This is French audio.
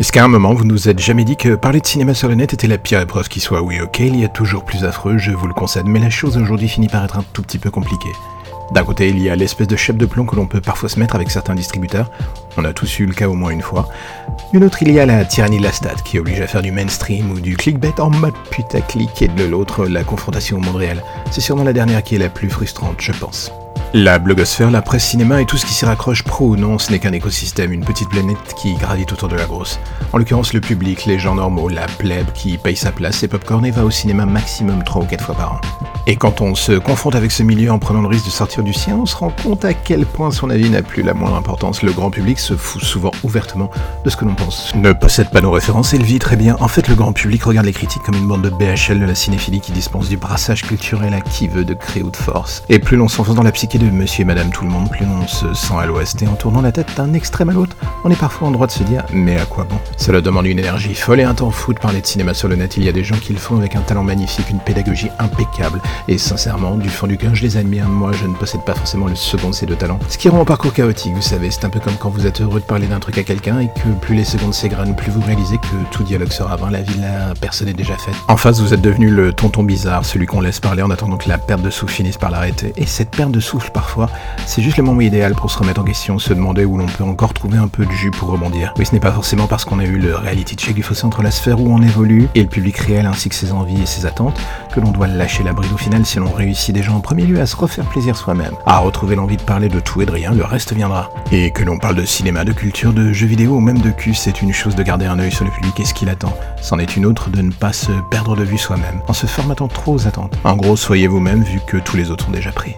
Est-ce qu'à un moment vous nous êtes jamais dit que parler de cinéma sur le net était la pire épreuve qui soit? Oui, ok, il y a toujours plus affreux, je vous le concède, mais la chose aujourd'hui finit par être un tout petit peu compliquée. D'un côté, il y a l'espèce de chef de plomb que l'on peut parfois se mettre avec certains distributeurs, on a tous eu le cas au moins une fois. Une autre, il y a la tyrannie de la stat, qui oblige à faire du mainstream ou du clickbait en mode putaclic, et de l'autre, la confrontation au monde réel. C'est sûrement la dernière qui est la plus frustrante, je pense. La blogosphère, la presse cinéma et tout ce qui s'y raccroche pro ou non, ce n'est qu'un écosystème, une petite planète qui gravite autour de la grosse. En l'occurrence, le public, les gens normaux, la plèbe qui paye sa place et popcorn et va au cinéma maximum 3 ou 4 fois par an. Et quand on se confronte avec ce milieu en prenant le risque de sortir du sien, on se rend compte à quel point son avis n'a plus la moindre importance. Le grand public se fout souvent ouvertement de ce que l'on pense. Ne possède pas nos références et le vit très bien. En fait, le grand public regarde les critiques comme une bande de BHL de la cinéphilie qui dispense du brassage culturel à qui veut de créer ou de force. Et plus l'on s'enfonce dans la psyché de monsieur et madame tout le monde, plus on se sent à l'ouest et en tournant la tête d'un extrême à l'autre, on est parfois en droit de se dire mais à quoi bon? Cela demande une énergie folle et un temps fou de parler de cinéma sur le net, il y a des gens qui le font avec un talent magnifique, une pédagogie impeccable et sincèrement, du fond du cœur, je les admire, moi je ne possède pas forcément le second de ces deux talents. Ce qui rend mon parcours chaotique, vous savez, c'est un peu comme quand vous êtes heureux de parler d'un truc à quelqu'un et que plus les secondes s'égranent, plus vous réalisez que tout dialogue sera vain, la vie de la personne est déjà faite. En face, vous êtes devenu le tonton bizarre, celui qu'on laisse parler en attendant que la perte de souffle finisse par l'arrêter. Et cette perte de souffle, parfois, c'est juste le moment idéal pour se remettre en question, se demander où l'on peut encore trouver un peu de jus pour rebondir. Oui, ce n'est pas forcément parce qu'on a eu le reality check du fossé entre la sphère où on évolue et le public réel ainsi que ses envies et ses attentes que l'on doit lâcher la bride au final si l'on réussit déjà en premier lieu à se refaire plaisir soi-même, à retrouver l'envie de parler de tout et de rien, le reste viendra. Et que l'on parle de cinéma, de culture, de jeux vidéo ou même de cul, c'est une chose de garder un œil sur le public et ce qu'il attend. C'en est une autre de ne pas se perdre de vue soi-même, en se formatant trop aux attentes. En gros, soyez vous-même vu que tous les autres sont déjà pris.